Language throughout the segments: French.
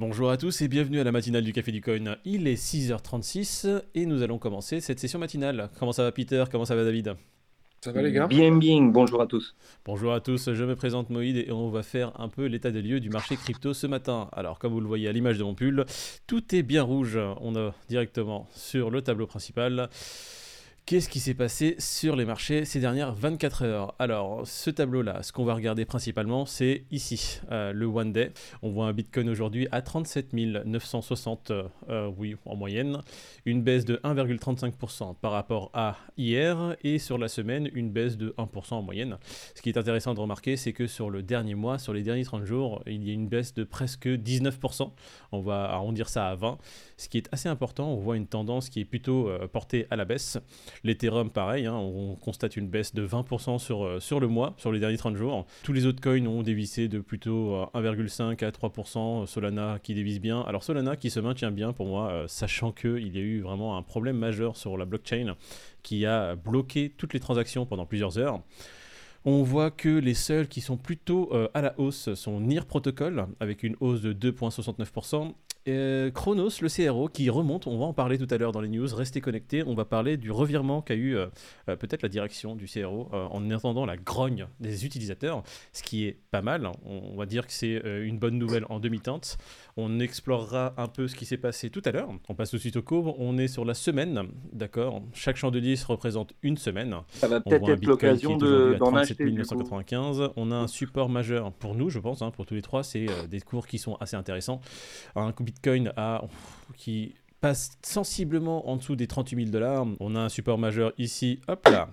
Bonjour à tous et bienvenue à la matinale du Café du Coin. Il est 6h36 et nous allons commencer cette session matinale. Comment ça va Peter? Comment ça va David? Ça va les gars? Bien, bien, bonjour à tous. Bonjour à tous, je me présente Moïd et on va faire un peu l'état des lieux du marché crypto ce matin. Alors comme vous le voyez à l'image de mon pull, tout est bien rouge. On a directement sur le tableau principal Qu'est-ce qui s'est passé sur les marchés ces dernières 24 heures? Alors, ce tableau-là, ce qu'on va regarder principalement, c'est ici, euh, le One Day. On voit un Bitcoin aujourd'hui à 37 960, euh, oui, en moyenne. Une baisse de 1,35% par rapport à hier. Et sur la semaine, une baisse de 1% en moyenne. Ce qui est intéressant de remarquer, c'est que sur le dernier mois, sur les derniers 30 jours, il y a une baisse de presque 19%. On va arrondir ça à 20. Ce qui est assez important, on voit une tendance qui est plutôt euh, portée à la baisse. L'Ethereum, pareil, hein, on constate une baisse de 20% sur, euh, sur le mois, sur les derniers 30 jours. Tous les autres coins ont dévissé de plutôt 1,5 euh, à 3%. Solana qui dévisse bien. Alors Solana qui se maintient bien pour moi, euh, sachant qu'il y a eu vraiment un problème majeur sur la blockchain qui a bloqué toutes les transactions pendant plusieurs heures. On voit que les seuls qui sont plutôt à la hausse sont NIR Protocol, avec une hausse de 2,69%, euh, Chronos, le CRO, qui remonte, on va en parler tout à l'heure dans les news, restez connectés, on va parler du revirement qu'a eu euh, euh, peut-être la direction du CRO en entendant la grogne des utilisateurs, ce qui est pas mal, on, va dire que c'est une bonne nouvelle en demi-teinte. On explorera un peu ce qui s'est passé tout à l'heure, on passe tout de suite au cours, on est sur la semaine, d'accord? Chaque champ de 10 représente une semaine. Ça va peut-être être l'occasion d'en acheter. 1995. On a un support majeur pour nous, je pense, hein, pour tous les trois, c'est des cours qui sont assez intéressants. Un Bitcoin a, qui passe sensiblement en dessous des 38 000 dollars. On a un support majeur ici, hop là,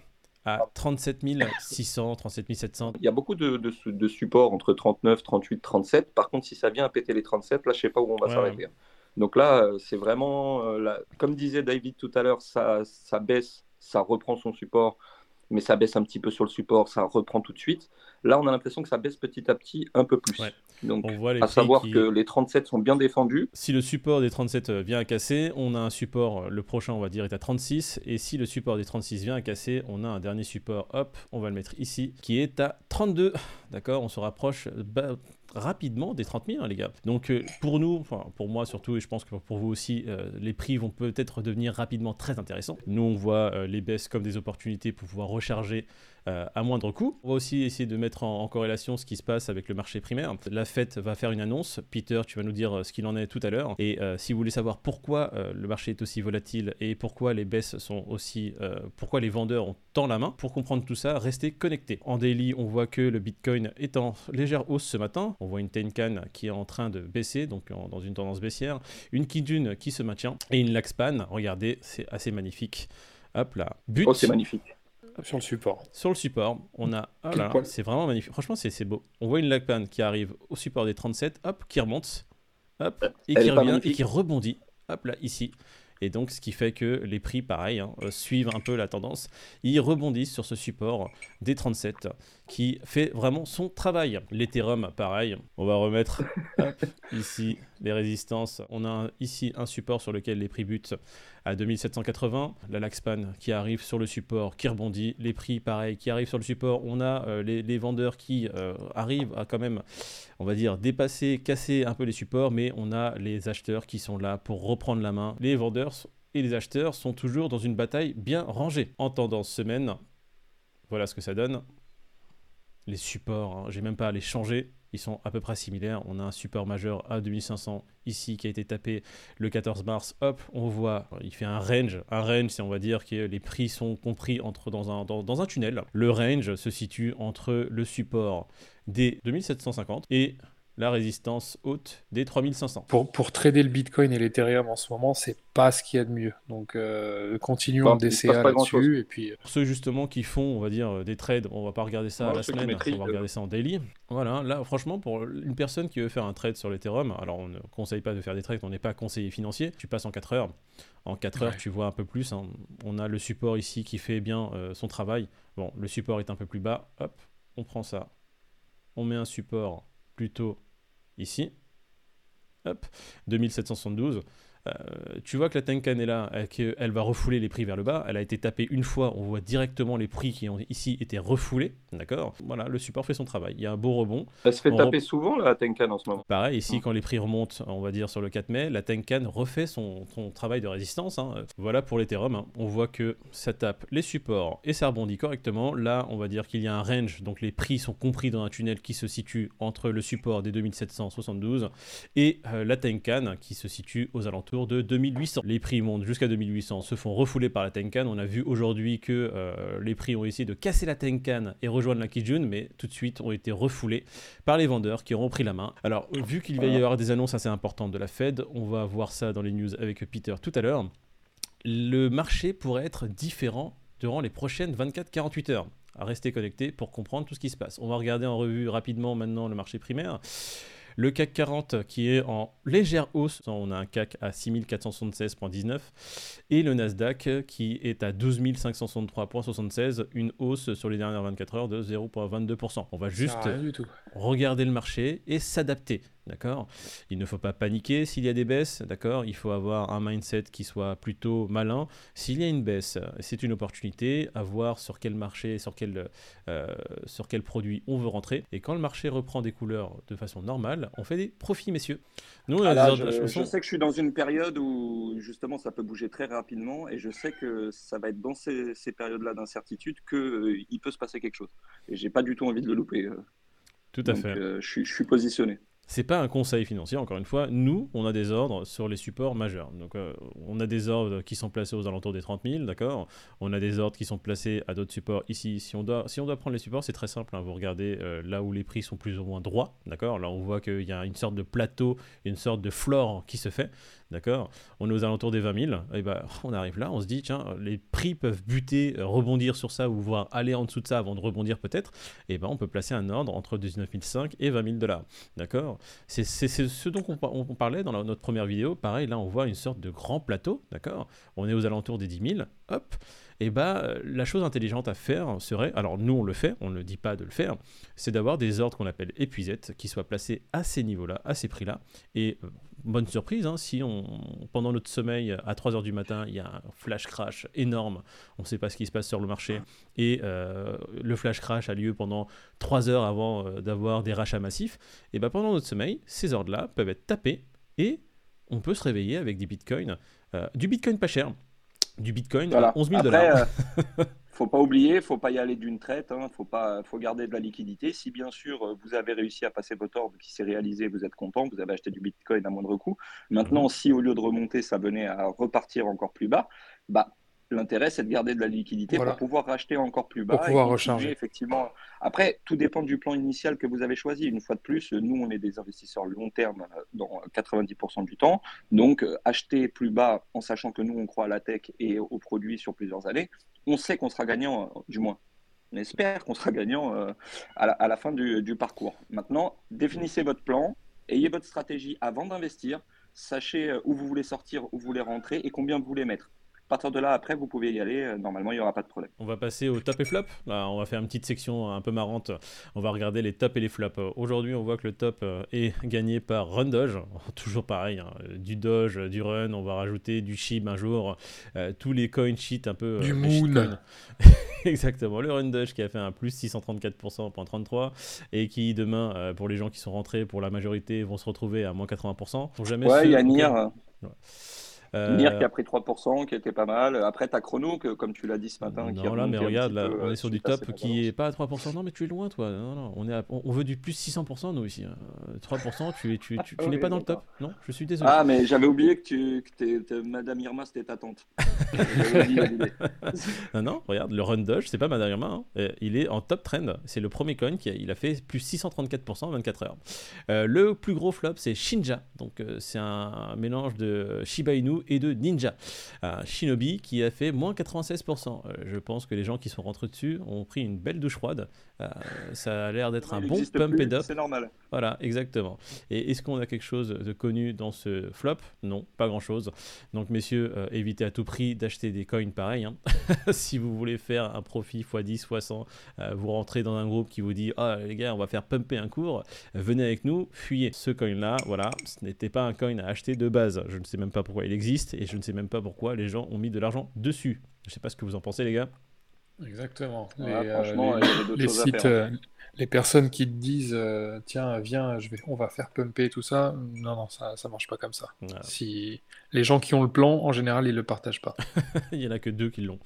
à 37 600, 37 700. Il y a beaucoup de, de, supports entre 39, 38, 37. Par contre, si ça vient à péter les 37, là, je sais pas où on va s'arrêter. Donc là, euh, c'est vraiment, euh, comme disait David tout à l'heure, ça, ça baisse, ça reprend son support mais ça baisse un petit peu sur le support, ça reprend tout de suite. Là, on a l'impression que ça baisse petit à petit un peu plus. Donc, on voit à savoir que les 37 sont bien défendus. Si le support des 37 euh, vient à casser, on a un support, euh, le prochain, on va dire, est à 36. Et si le support des 36 vient à casser, on a un dernier support, hop, on va le mettre ici, qui est à 32. D'accord On se rapproche bah, rapidement des 30 000, hein, les gars. Donc euh, pour nous, pour moi surtout, et je pense que pour vous aussi, euh, les prix vont peut-être devenir rapidement très intéressants. Nous, on voit euh, les baisses comme des opportunités pour pouvoir recharger euh, à moindre coût. On va aussi essayer de mettre en, corrélation ce qui se passe avec le marché primaire. La FED va faire une annonce. Peter, tu vas nous dire euh, ce qu'il en est tout à l'heure. Et euh, si vous voulez savoir pourquoi le marché est aussi volatile et pourquoi les baisses sont aussi. pourquoi les vendeurs ont tant la main, pour comprendre tout ça, restez connectés. En daily, on voit que le Bitcoin est en légère hausse ce matin. On voit une Tenkan qui est en train de baisser, donc dans une tendance baissière. Une Kijun qui se maintient. Et une Laxpan, regardez, c'est assez magnifique. Hop là. But. Oh, c'est magnifique. Sur le support. Sur le support, on a. c'est vraiment magnifique. Franchement, c'est beau. On voit une Lagpan qui arrive au support des 37, hop, qui remonte, hop, et qui revient et qui rebondit, hop là, ici. Et donc, ce qui fait que les prix, pareil, hein, euh, suivent un peu la tendance. Ils rebondissent sur ce support des 37 qui fait vraiment son travail. L'Ethereum, pareil. On va remettre ici les résistances. On a ici un support sur lequel les prix butent à 2780. La Laxpan qui arrive sur le support, qui rebondit. Les prix, pareil, qui arrivent sur le support. On a euh, les, vendeurs qui euh, arrivent à quand même, on va dire, dépasser, casser un peu les supports, mais on a les acheteurs qui sont là pour reprendre la main. Les vendeurs et les acheteurs sont toujours dans une bataille bien rangée. En tendance semaine, voilà ce que ça donne. Les supports, hein, j'ai même pas à les changer ils sont à peu près similaires. On a un support majeur à 2500 ici qui a été tapé le 14 mars. Hop, on voit, il fait un range. Un range, c'est on va dire que les prix sont compris entre dans un, dans, un tunnel. Le range se situe entre le support des 2750 et la résistance haute des 3500. Pour, pour trader le Bitcoin et l'Ethereum en ce moment, c'est pas ce qu'il y a de mieux. Donc euh, continuons DCA là-dessus. Et puis... Pour ceux justement qui font, on va dire, des trades, on va pas regarder ça à la semaine, on va regarder ça en daily. Voilà, là franchement, pour une personne qui veut faire un trade sur l'Ethereum, alors on ne conseille pas de faire des trades, on n'est pas conseiller financier, tu passes en 4 heures. En 4 heures, tu vois un peu plus. Hein. On a le support ici qui fait bien euh, son travail. Bon, le support est un peu plus bas. Hop, on prend ça. On met un support plutôt ici. Hop, 2772. Tu vois que la Tenkan est là, qu'elle va refouler les prix vers le bas. Elle a été tapée une fois, on voit directement les prix qui ont ici été refoulés. D'accord? Voilà, le support fait son travail. Il y a un beau rebond. Elle se fait taper souvent, la Tenkan, en ce moment? Pareil, ici, quand les prix remontent, on va dire sur le 4 mai, la Tenkan refait son, travail de résistance. Hein. Voilà pour l'Ethereum. Hein. On voit que ça tape les supports et ça rebondit correctement. Là, on va dire qu'il y a un range, donc les prix sont compris dans un tunnel qui se situe entre le support des 2772 et euh, la Tenkan qui se situe aux alentours de 2800. Les prix montent jusqu'à 2800, se font refouler par la Tenkan. On a vu aujourd'hui que euh, les prix ont essayé de casser la Tenkan et rejoindre la Kijun, mais tout de suite ont été refoulés par les vendeurs qui auront pris la main. Alors, vu qu'il va y avoir des annonces assez importantes de la Fed, on va voir ça dans les news avec Peter tout à l'heure. Le marché pourrait être différent durant les prochaines 24-48 heures. À rester connecté pour comprendre tout ce qui se passe. On va regarder en revue rapidement maintenant le marché primaire. Le CAC 40 qui est en légère hausse, on a un CAC à 6476,19 et le Nasdaq qui est à 12 563,76, une hausse sur les dernières 24 heures de 0,22%. On va juste regarder le marché et s'adapter. D'accord? Il ne faut pas paniquer s'il y a des baisses, d'accord? Il faut avoir un mindset qui soit plutôt malin. S'il y a une baisse, c'est une opportunité à voir sur quel marché, sur quel, euh, sur quel produit on veut rentrer. Et quand le marché reprend des couleurs de façon normale, on fait des profits, messieurs. Nous, ah je, sais que je suis dans une période où justement ça peut bouger très rapidement et je sais que ça va être dans ces, périodes-là d'incertitude qu'il euh, il peut se passer quelque chose. Et j'ai pas du tout envie de le louper. Euh. Tout à fait. je suis positionné. C'est pas un conseil financier, encore une fois. Nous, on a des ordres sur les supports majeurs. Donc, euh, on a des ordres qui sont placés aux alentours des 30 000, d'accord? On a des ordres qui sont placés à d'autres supports ici. Si on doit, si on doit prendre les supports, c'est très simple. Hein. Vous regardez euh, là où les prix sont plus ou moins droits, d'accord? Là, on voit qu'il y a une sorte de plateau, une sorte de floor qui se fait. D'accord? On est aux alentours des 20 000. Et ben, on arrive là, on se dit, tiens, les prix peuvent buter, euh, rebondir sur ça ou voir aller en dessous de ça avant de rebondir peut-être. Et ben, on peut placer un ordre entre 19 500 et 20 000 dollars. D'accord? C'est ce dont on, parlait dans notre première vidéo. Pareil, là, on voit une sorte de grand plateau. D'accord? On est aux alentours des 10 000. Hop et bah la chose intelligente à faire serait, alors nous on le fait, on ne dit pas de le faire, c'est d'avoir des ordres qu'on appelle épuisettes qui soient placés à ces niveaux-là, à ces prix-là, et euh, bonne surprise, hein, si on, pendant notre sommeil à 3h du matin, il y a un flash crash énorme, on ne sait pas ce qui se passe sur le marché, et euh, le flash crash a lieu pendant 3 heures avant euh, d'avoir des rachats massifs, et ben pendant notre sommeil, ces ordres-là peuvent être tapés, et on peut se réveiller avec des bitcoins, euh, du bitcoin pas cher, du bitcoin à 11 000 dollars. faut pas oublier, faut pas y aller d'une traite, hein, faut pas, faut garder de la liquidité. Si bien sûr euh, vous avez réussi à passer votre ordre qui s'est réalisé, vous êtes content, vous avez acheté du Bitcoin à moindre coût. Maintenant, mhm. si au lieu de remonter, ça venait à repartir encore plus bas, bah L'intérêt, c'est de garder de la liquidité pour pouvoir racheter encore plus bas. Pour pouvoir recharger. Effectivement. Après, tout dépend du plan initial que vous avez choisi. Une fois de plus, nous, on est des investisseurs long terme euh, dans 90% du temps. Donc, euh, acheter plus bas en sachant que nous, on croit à la tech et aux produits sur plusieurs années, on sait qu'on sera gagnant, euh, du moins. On espère qu'on sera gagnant à la, fin du, du parcours. Maintenant, définissez votre plan, ayez votre stratégie avant d'investir, sachez où vous voulez sortir, où vous voulez rentrer et combien vous voulez mettre. À partir de là, après, vous pouvez y aller. Euh, normalement, il n'y aura pas de problème. On va passer au top et flop. Là, on va faire une petite section un peu marrante. On va regarder les tops et les flops. Aujourd'hui, on voit que le top euh, est gagné par Run Doge. Toujours pareil, hein. du Doge, du Run. On va rajouter du Shib un jour. Euh, tous les coin sheets un peu. Du Moon. Exactement. Le Run Doge qui a fait un plus 634%, 33 et qui demain, pour les gens qui sont rentrés, pour la majorité, vont se retrouver à moins 80%. Jamais ouais, il y a Nier. Euh... Nier qui a pris 3%, qui était pas mal. Après, tu as Chrono, que, comme tu l'as dit ce matin. Non, là, mais regarde, là, on est euh, sur du top qui est pas à 3%. Non, mais tu es loin, toi. Non, non, on, est on veut du plus 600%, nous, ici. 3%, tu, tu, tu, tu n'es pas dans le top. Non, je suis désolé. Ah, mais j'avais oublié que, tu, que Madame Irma, c'était ta tante. non, non, regarde, le Run Dodge, c'est pas Madame Irma. Hein. Euh, il est en top trend. C'est le premier coin qui a, il a fait plus 634% en 24 heures. Euh, le plus gros flop, c'est Shinja. Donc, c'est un mélange de Shiba Inu et de Ninja. Un Shinobi qui a fait moins 96%. Euh, je pense que les gens qui sont rentrés dessus ont pris une belle douche froide. Euh, ça a l'air d'être un bon pump et up. C'est normal. Voilà, exactement. Et est-ce qu'on a quelque chose de connu dans ce flop? Non, pas grand-chose. Donc, messieurs, euh, évitez à tout prix d'acheter des coins pareils. Hein. si vous voulez faire un profit x10, x100, euh, vous rentrez dans un groupe qui vous dit Ah, les gars, on va faire pumper un cours, venez avec nous, fuyez. Ce coin-là, voilà, ce n'était pas un coin à acheter de base. Je ne sais même pas pourquoi il existe et je ne sais même pas pourquoi les gens ont mis de l'argent dessus. Je ne sais pas ce que vous en pensez, les gars. Exactement. franchement, les, sites, les personnes qui te disent euh, tiens viens je vais on va faire pumper tout ça non non ça ça marche pas comme ça si les gens qui ont le plan en général ils le partagent pas il y en a que deux qui l'ont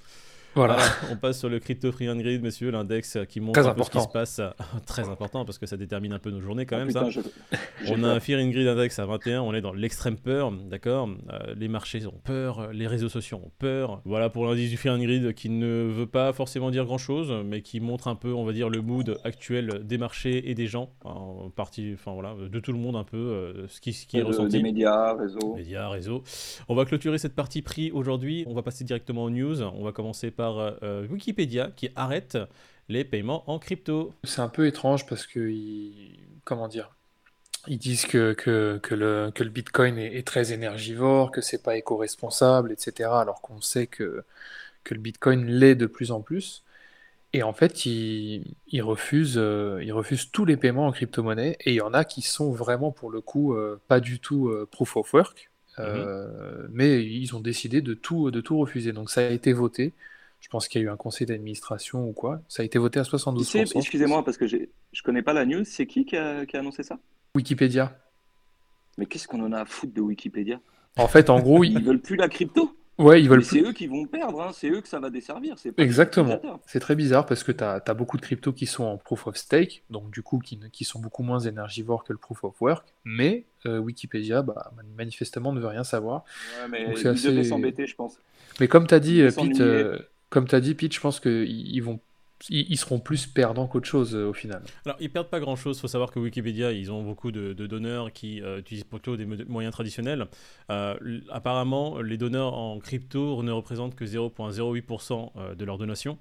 voilà. on passe sur le Crypto Free and Grid, messieurs, l'index qui montre un peu ce qui se passe. Très important parce que ça détermine un peu nos journées quand oh, même. ça. On a un Fear and Grid index à 21, on est dans l'extrême peur, d'accord? Euh, Les marchés ont peur, les réseaux sociaux ont peur. Voilà pour l'indice du Fear and Grid qui ne veut pas forcément dire grand chose, mais qui montre un peu, on va dire, le mood actuel des marchés et des gens, en partie, enfin voilà, de tout le monde un peu, euh, ce qui, ce qui est ressenti. Des médias, réseaux. Médias, réseaux. On va clôturer cette partie prix aujourd'hui. On va passer directement aux news. On va commencer par euh, Wikipédia qui arrête les paiements en crypto. C'est un peu étrange parce que, comment dire, ils disent que, que, que, le, que le Bitcoin est, très énergivore, que c'est pas éco-responsable, etc. Alors qu'on sait que, que le Bitcoin l'est de plus en plus. Et en fait, ils, ils refusent, euh, ils refusent tous les paiements en crypto-monnaie. Et il y en a qui sont vraiment, pour le coup, euh, pas du tout proof of work. Mhm. Mais ils ont décidé de tout, de tout refuser. Donc ça a été voté. Je pense qu'il y a eu un conseil d'administration ou quoi. Ça a été voté à 72%. Excusez-moi, parce que je ne connais pas la news. C'est qui qui a, annoncé ça? Wikipédia. Mais qu'est-ce qu'on en a à foutre de Wikipédia? En fait, en gros, ils... veulent plus la crypto. Ouais, ils veulent C'est eux qui vont perdre, hein. c'est eux que ça va desservir. Exactement. C'est très bizarre parce que tu as, beaucoup de cryptos qui sont en proof of stake, donc du coup qui, qui sont beaucoup moins énergivores que le proof of work, mais euh, Wikipédia, bah, manifestement, ne veut rien savoir. Ouais, mais ils assez... s'embêter, je pense. Mais comme tu as dit, Pete, comme tu as dit, Pete, je pense qu'ils vont ils seront plus perdants qu'autre chose euh, au final. Alors, ils perdent pas grand-chose. Il faut savoir que Wikipédia, ils ont beaucoup de, donneurs qui euh, utilisent plutôt des moyens traditionnels. Euh, apparemment, les donneurs en crypto ne représentent que 0,08% de leurs donations.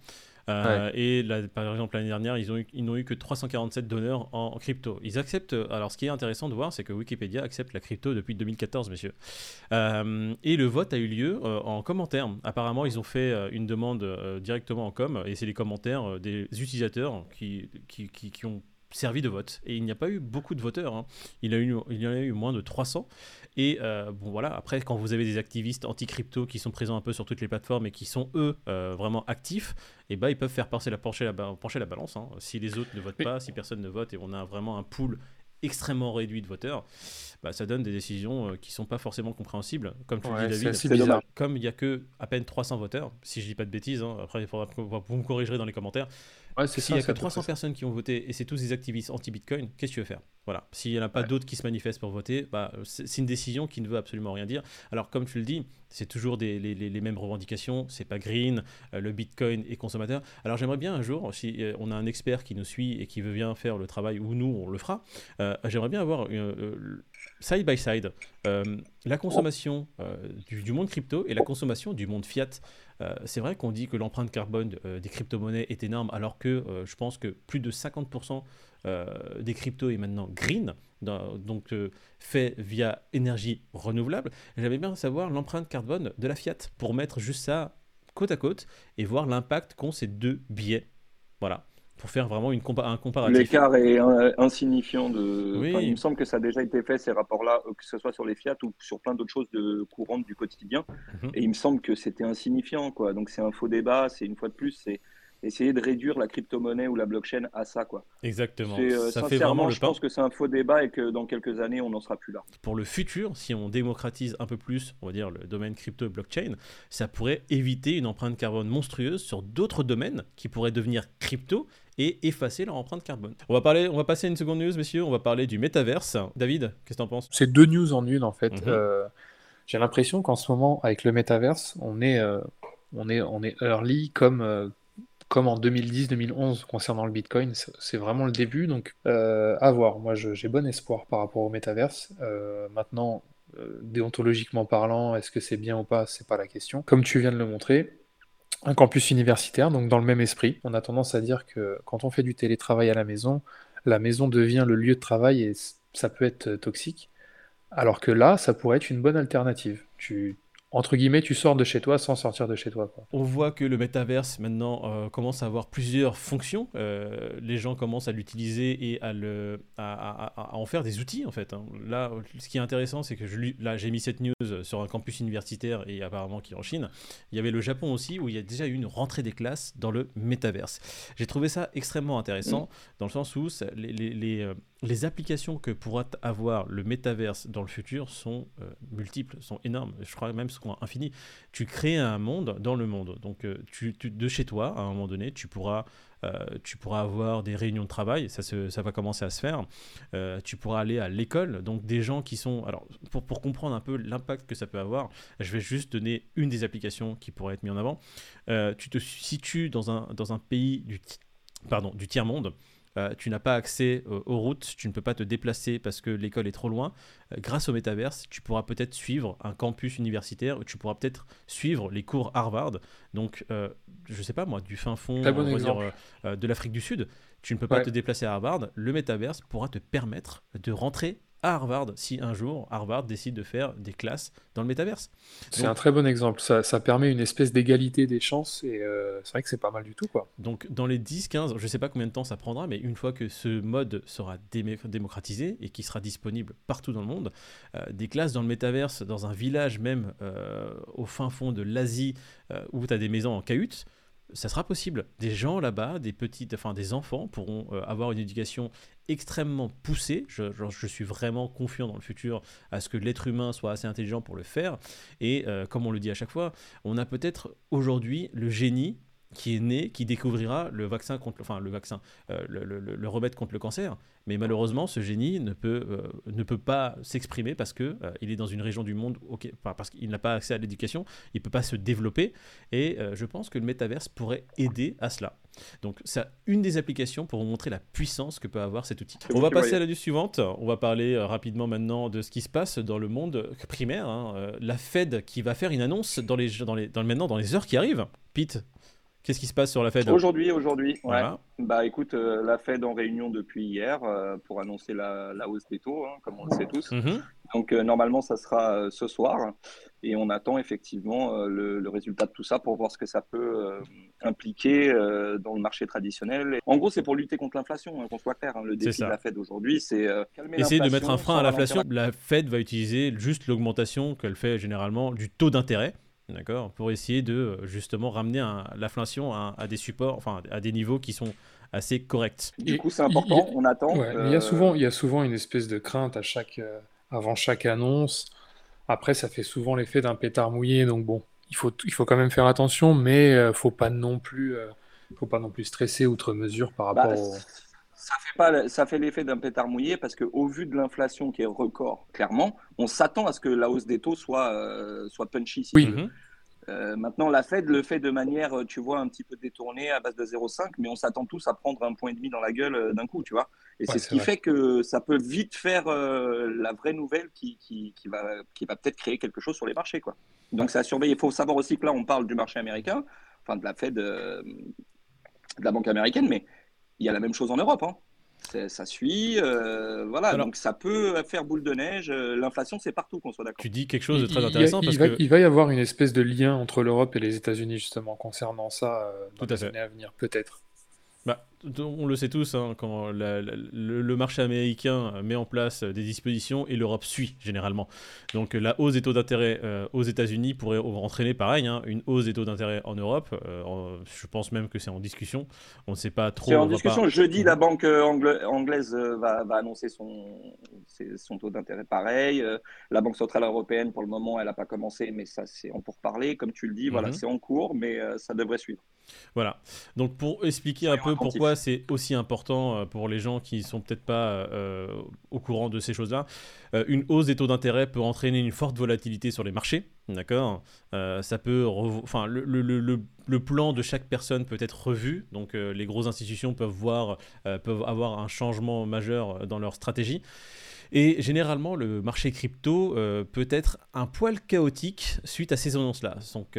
Euh, et par exemple, l'année dernière, ils n'ont eu, eu que 347 donneurs en, crypto. Ils acceptent. Alors, ce qui est intéressant de voir, c'est que Wikipédia accepte la crypto depuis 2014, messieurs. Euh, et le vote a eu lieu euh, en commentaire. Apparemment, ils ont fait une demande directement en com, et c'est les commentaires des utilisateurs qui, qui, qui, ont servi de vote. Et il n'y a pas eu beaucoup de voteurs. Hein. Il, a eu, il y en a eu moins de 300. Et bon voilà, après quand vous avez des activistes anti-crypto qui sont présents un peu sur toutes les plateformes et qui sont eux vraiment actifs, et bah, ils peuvent faire pencher la, pencher la, pencher la balance. Hein. Si les autres ne votent pas, si personne ne vote et on a vraiment un pool extrêmement réduit de voteurs, bah, ça donne des décisions euh, qui sont pas forcément compréhensibles. Comme tu dis, David, comme il y a que à peine 300 voteurs, si je dis pas de bêtises, hein, après il faudra, vous me corrigerez dans les commentaires. S'il n'y a que 300 personnes qui ont voté et c'est tous des activistes anti-Bitcoin, qu'est-ce que tu veux faire? Voilà. S'il n'y en a pas d'autres qui se manifestent pour voter, bah, c'est une décision qui ne veut absolument rien dire. Alors, comme tu le dis, c'est toujours des, les, les, mêmes revendications. C'est pas green, euh, le Bitcoin est consommateur. Alors, j'aimerais bien un jour, si euh, on a un expert qui nous suit et qui veut bien faire le travail, ou nous, on le fera, j'aimerais bien avoir side by side, euh, la consommation euh, du, monde crypto et la consommation du monde fiat. Euh, c'est vrai qu'on dit que l'empreinte carbone des crypto-monnaies est énorme, alors que je pense que plus de 50% des cryptos est maintenant green, donc fait via énergie renouvelable. J'avais bien savoir l'empreinte carbone de la fiat pour mettre juste ça côte à côte et voir l'impact qu'ont ces deux billets. Voilà pour faire vraiment une un comparatif. L'écart est insignifiant. De... il me semble que ça a déjà été fait, ces rapports-là, euh, que ce soit sur les Fiat ou sur plein d'autres choses de courantes du quotidien. Mhm. Et il me semble que c'était insignifiant. Quoi. Donc c'est un faux débat, c'est une fois de plus, c'est essayer de réduire la crypto-monnaie ou la blockchain à ça. Quoi. Exactement. Euh, ça fait vraiment le je pense que c'est un faux débat et que dans quelques années, on n'en sera plus là. Pour le futur, si on démocratise un peu plus, on va dire, le domaine crypto et blockchain, ça pourrait éviter une empreinte carbone monstrueuse sur d'autres domaines qui pourraient devenir crypto et effacer leur empreinte carbone. On va, parler, on va passer à une seconde news, messieurs. On va parler du métaverse. David, qu'est-ce que tu en penses? C'est deux news en une, en fait. Mhm. Euh, j'ai l'impression qu'en ce moment, avec le métaverse, on est, euh, on est, on est early comme, euh, comme en 2010-2011 concernant le Bitcoin. C'est vraiment le début, donc à voir. Moi, j'ai bon espoir par rapport au métaverse. maintenant, déontologiquement parlant, est-ce que c'est bien ou pas C'est pas la question. Comme tu viens de le montrer, un campus universitaire, donc dans le même esprit. On a tendance à dire que quand on fait du télétravail à la maison, la maison devient le lieu de travail et ça peut être toxique. Alors que là, ça pourrait être une bonne alternative. Tu, entre guillemets, tu sors de chez toi sans sortir de chez toi. Quoi. On voit que le métaverse maintenant euh, commence à avoir plusieurs fonctions. Euh, les gens commencent à l'utiliser et à, le, à, en faire des outils en fait. Hein. Là, ce qui est intéressant, c'est que je, là, j'ai mis cette news sur un campus universitaire et apparemment qui est en Chine. Il y avait le Japon aussi où il y a déjà eu une rentrée des classes dans le métaverse. J'ai trouvé ça extrêmement intéressant mm. dans le sens où les, les, les, euh, les applications que pourra avoir le métaverse dans le futur sont euh, multiples, sont énormes. Je crois même sont infinies. Tu crées un monde dans le monde. Donc, euh, tu, de chez toi, à un moment donné, tu pourras, euh, tu pourras avoir des réunions de travail. Ça, ça va commencer à se faire. tu pourras aller à l'école. Donc, des gens qui sont. Alors, pour, pour comprendre un peu l'impact que ça peut avoir, je vais juste donner une des applications qui pourrait être mise en avant. tu te situes dans un, dans un pays du, pardon, du tiers-monde. Euh, tu n'as pas accès euh, aux routes, tu ne peux pas te déplacer parce que l'école est trop loin. Euh, grâce au métaverse, tu pourras peut-être suivre un campus universitaire, tu pourras peut-être suivre les cours Harvard. Donc, je sais pas moi, du fin fond de l'Afrique du Sud, tu ne peux pas te déplacer à Harvard. Le métaverse pourra te permettre de rentrer à Harvard si un jour Harvard décide de faire des classes dans le métaverse. C'est un très bon exemple. Ça, ça permet une espèce d'égalité des chances et euh, c'est vrai que c'est pas mal du tout. Quoi. Donc dans les 10-15, je sais pas combien de temps ça prendra, mais une fois que ce mode sera démocratisé et qui sera disponible partout dans le monde, euh, des classes dans le métaverse, dans un village même euh, au fin fond de l'Asie où tu as des maisons en cahute, ça sera possible. Des gens là-bas, des petites, enfin des enfants pourront avoir une éducation extrêmement poussé. Je, je, suis vraiment confiant dans le futur à ce que l'être humain soit assez intelligent pour le faire. Et euh, comme on le dit à chaque fois, on a peut-être aujourd'hui le génie qui est né, qui découvrira le vaccin contre, enfin le vaccin, euh, le, le, le, remède contre le cancer. Mais malheureusement, ce génie ne peut, euh, ne peut pas s'exprimer parce que euh, il est dans une région du monde, parce qu'il n'a pas accès à l'éducation, il peut pas se développer. Et je pense que le métaverse pourrait aider à cela. Donc, c'est une des applications pour vous montrer la puissance que peut avoir cet outil. On va passer à la news suivante. On va parler rapidement maintenant de ce qui se passe dans le monde primaire. Hein. la Fed qui va faire une annonce dans les, dans les, dans, maintenant dans les heures qui arrivent. Pete, Qu'est-ce qui se passe sur la Fed? Aujourd'hui, aujourd'hui. Bah écoute, euh, la Fed en réunion depuis hier euh, pour annoncer la, hausse des taux, hein, comme on le sait tous. Mhm. Donc euh, normalement, ça sera ce soir et on attend effectivement le, résultat de tout ça pour voir ce que ça peut impliquer dans le marché traditionnel. En gros, c'est pour lutter contre l'inflation, hein, qu'on soit clair. Hein. le défi de la Fed aujourd'hui, c'est essayer de mettre un frein à l'inflation. La Fed va utiliser juste l'augmentation qu'elle fait généralement du taux d'intérêt d'accord, pour essayer de euh, justement ramener l'inflation à, des supports, enfin à des niveaux qui sont assez corrects. Du coup, c'est important, on attend. il, y a euh, souvent, il y a souvent une espèce de crainte à chaque, euh, avant chaque annonce. Après, ça fait souvent l'effet d'un pétard mouillé, donc bon, il faut, il faut quand même faire attention, mais ne faut pas non plus, faut pas non plus stresser outre mesure par bah, rapport au ça fait pas, ça fait l'effet d'un pétard mouillé parce que au vu de l'inflation qui est record, clairement, on s'attend à ce que la hausse des taux soit, euh, soit punchy. oui. Euh, maintenant, la Fed le fait de manière, tu vois, un petit peu détournée à base de 0,5, mais on s'attend tous à prendre un point et demi dans la gueule euh, d'un coup, tu vois. Et c'est ce qui fait que ça peut vite faire la vraie nouvelle qui, qui, qui va, qui va peut-être créer quelque chose sur les marchés, quoi. Donc, c'est à surveiller. Il faut savoir aussi que là, on parle du marché américain, enfin de la Fed, de la banque américaine, mais il y a la même chose en Europe. Hein. Ça suit, euh, voilà, donc ça peut faire boule de neige. Euh, l'inflation, c'est partout, qu'on soit d'accord. Tu dis quelque chose de très intéressant. Il, parce va, que... il va y avoir une espèce de lien entre l'Europe et les États-Unis, justement, concernant ça euh, dans Tout les années à venir, peut-être. Bah, on le sait tous, hein, quand le, marché américain met en place des dispositions et l'Europe suit généralement. Donc la hausse des taux d'intérêt euh, aux États-Unis pourrait entraîner pareil, hein, une hausse des taux d'intérêt en Europe. Euh, je pense même que c'est en discussion. On ne sait pas trop. C'est en discussion. Jeudi, la banque euh, anglaise va, annoncer son, son taux d'intérêt pareil. la Banque centrale européenne, pour le moment, elle n'a pas commencé, mais ça, c'est en pourparler. Comme tu le dis, voilà, mhm. c'est en cours, mais ça devrait suivre. Voilà. Donc pour expliquer un peu pourquoi c'est aussi important euh, pour les gens qui sont peut-être pas euh, au courant de ces choses-là. Euh, une hausse des taux d'intérêt peut entraîner une forte volatilité sur les marchés, d'accord? Ça peut, enfin, le, plan de chaque personne peut être revu, donc les grosses institutions peuvent voir, peuvent avoir un changement majeur dans leur stratégie. Et généralement, le marché crypto peut être un poil chaotique suite à ces annonces-là. Donc,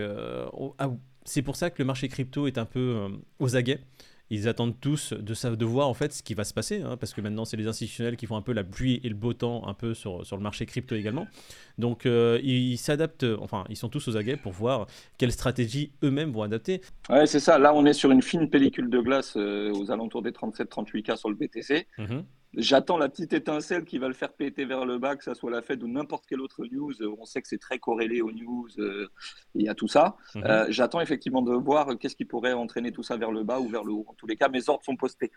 c'est pour ça que le marché crypto est un peu aux aguets ils attendent tous de, de voir en fait ce qui va se passer, hein, parce que maintenant c'est les institutionnels qui font un peu la pluie et le beau temps un peu sur, sur le marché crypto également. Donc euh, ils s'adaptent, enfin ils sont tous aux aguets pour voir quelle stratégie eux-mêmes vont adapter. Ouais, c'est ça. Là, on est sur une fine pellicule de glace euh, aux alentours des 37-38K sur le BTC. Mhm. J'attends la petite étincelle qui va le faire péter vers le bas, que ça soit la Fed ou n'importe quelle autre news. On sait que c'est très corrélé aux news, euh, il y a tout ça. Mhm. J'attends effectivement de voir qu'est-ce qui pourrait entraîner tout ça vers le bas ou vers le haut. En tous les cas, mes ordres sont postés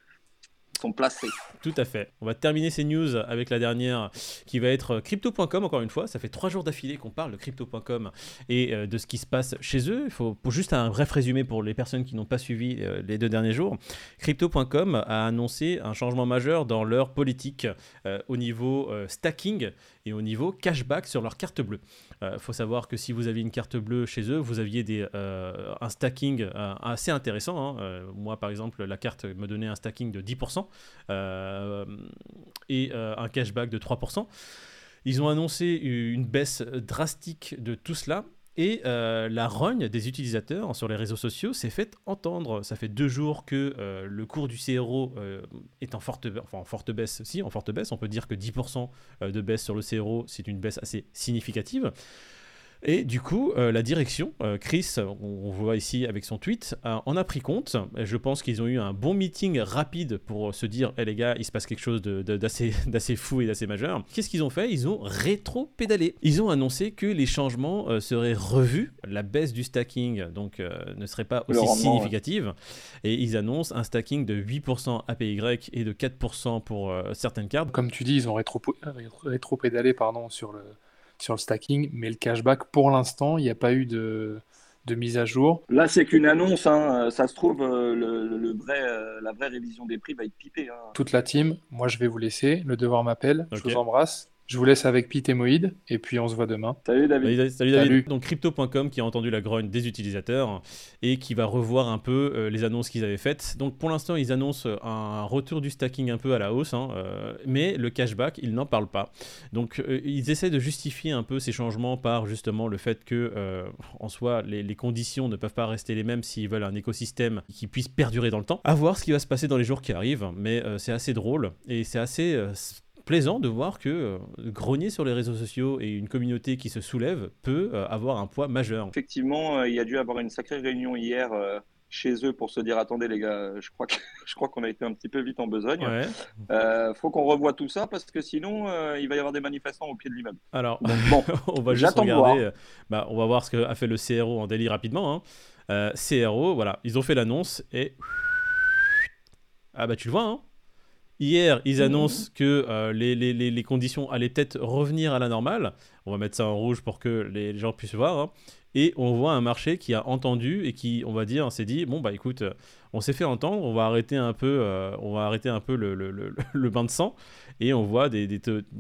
placés. Tout à fait. On va terminer ces news avec la dernière qui va être crypto.com encore une fois. Ça fait trois jours d'affilée qu'on parle de crypto.com et euh, de ce qui se passe chez eux. Il faut juste un bref résumé pour les personnes qui n'ont pas suivi euh, les deux derniers jours. Crypto.com a annoncé un changement majeur dans leur politique euh, au niveau stacking et au niveau cashback sur leur carte bleue. Il faut savoir que si vous aviez une carte bleue chez eux, vous aviez des, un stacking assez intéressant. Hein. moi, par exemple, la carte me donnait un stacking de 10%. Euh, et euh, un cashback de 3%. Ils ont annoncé une baisse drastique de tout cela. Et euh, la rogne des utilisateurs sur les réseaux sociaux s'est fait entendre. Ça fait deux jours que le cours du CRO est en forte, en forte baisse. Si, en forte baisse. On peut dire que 10% de baisse sur le CRO, c'est une baisse assez significative. Et du coup, euh, la direction, euh, Chris, on, voit ici avec son tweet, en a pris compte. Je pense qu'ils ont eu un bon meeting rapide pour se dire, hé les gars, il se passe quelque chose d'assez fou et d'assez majeur. Qu'est-ce qu'ils ont fait? Ils ont rétro-pédalé. Ils ont annoncé que les changements euh, seraient revus. La baisse du stacking donc ne serait pas aussi significative. Et ils annoncent un stacking de 8% APY et de 4% pour certaines cartes. Comme tu dis, ils ont rétro-pédalé pardon, sur le sur le stacking, mais le cashback, pour l'instant, il n'y a pas eu de, mise à jour. Là, c'est qu'une annonce. Hein. Ça se trouve, euh, le, vrai, euh, la vraie révision des prix va être pipée. Hein. Toute la team, moi, je vais vous laisser. Le devoir m'appelle. Je vous embrasse. Je vous laisse avec Pete et Moïd, et puis on se voit demain. Salut David. Salut, David. Donc crypto.com qui a entendu la grogne des utilisateurs et qui va revoir un peu euh, les annonces qu'ils avaient faites. Donc pour l'instant, ils annoncent un retour du stacking un peu à la hausse, hein, euh, mais le cashback, ils n'en parlent pas. Donc euh, ils essaient de justifier un peu ces changements par justement le fait que, en soi, les, les, conditions ne peuvent pas rester les mêmes s'ils veulent un écosystème qui puisse perdurer dans le temps. À voir ce qui va se passer dans les jours qui arrivent, mais c'est assez drôle et c'est assez plaisant de voir que euh, grogner sur les réseaux sociaux et une communauté qui se soulève peut euh, avoir un poids majeur. Effectivement, euh, il y a dû avoir une sacrée réunion hier chez eux pour se dire attendez les gars, je crois que je crois qu'on a été un petit peu vite en besogne. Il faut qu'on revoie tout ça parce que sinon il va y avoir des manifestants au pied de l'immeuble. Alors bon, on va juste regarder. Bah, on va voir ce qu'a fait le CRO en Delhi rapidement. Hein. CRO, voilà, ils ont fait l'annonce et ah bah tu le vois. Hein Hier, ils mmh. annoncent que euh, les, les, les, conditions allaient peut-être revenir à la normale. On va mettre ça en rouge pour que les gens puissent voir. Hein. Et on voit un marché qui a entendu et qui, on va dire, s'est dit bon bah écoute, on s'est fait entendre, on va arrêter un peu, euh, on va arrêter un peu le, le, le, bain de sang et on voit des,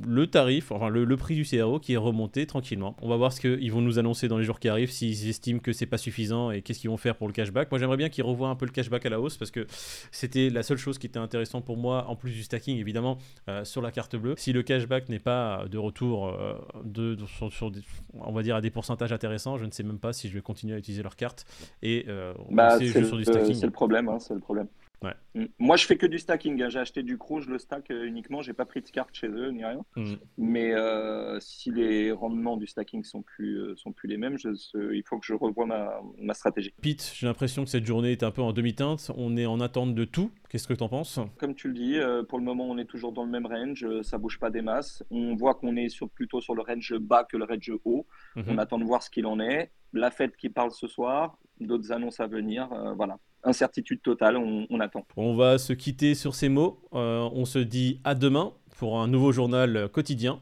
le tarif, enfin le, prix du CRO qui est remonté tranquillement. On va voir ce qu'ils vont nous annoncer dans les jours qui arrivent, s'ils estiment que c'est pas suffisant et qu'est-ce qu'ils vont faire pour le cashback. Moi j'aimerais bien qu'ils revoient un peu le cashback à la hausse parce que c'était la seule chose qui était intéressante pour moi, en plus du stacking évidemment, euh, sur la carte bleue. Si le cashback n'est pas de retour euh, de, sur, on va dire à des pourcentages intéressants, je ne sais même pas si je vais continuer à utiliser leur carte et bah, c'est sur du stacking. C'est le problème, hein, c'est le problème. Mm. Moi, je fais que du stacking. Hein. J'ai acheté du crew, je le stack euh, uniquement. J'ai pas pris de carte chez eux ni rien. Mm. Mais euh, si les rendements du stacking sont plus euh, sont plus les mêmes, il faut que je revoie ma, ma stratégie. Pete, j'ai l'impression que cette journée est un peu en demi-teinte. On est en attente de tout. Qu'est-ce que tu en penses? Comme tu le dis, pour le moment, on est toujours dans le même range. ça bouge pas des masses. On voit qu'on est sur, plutôt sur le range bas que le range haut. Mm-hmm. On attend de voir ce qu'il en est. La fête qui parle ce soir, d'autres annonces à venir. voilà incertitude totale, on, attend. On va se quitter sur ces mots. Euh, on se dit à demain pour un nouveau journal quotidien.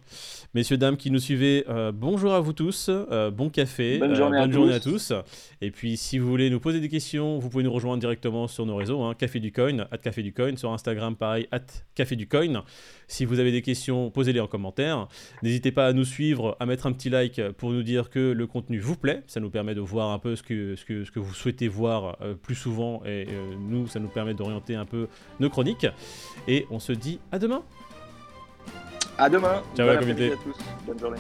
Messieurs, dames qui nous suivez, euh, bonjour à vous tous, euh, bon café, bonne journée, à, tous. Et puis, si vous voulez nous poser des questions, vous pouvez nous rejoindre directement sur nos réseaux, hein, Café du Coin, at Café du Coin, sur Instagram, pareil, at Café du Coin. Si vous avez des questions, posez-les en commentaire. N'hésitez pas à nous suivre, à mettre un petit like pour nous dire que le contenu vous plaît. Ça nous permet de voir un peu ce que, ce que, ce que vous souhaitez voir plus souvent et nous, ça nous permet d'orienter un peu nos chroniques. Et on se dit à demain. À demain. Ciao bon la à tous. Bonne journée.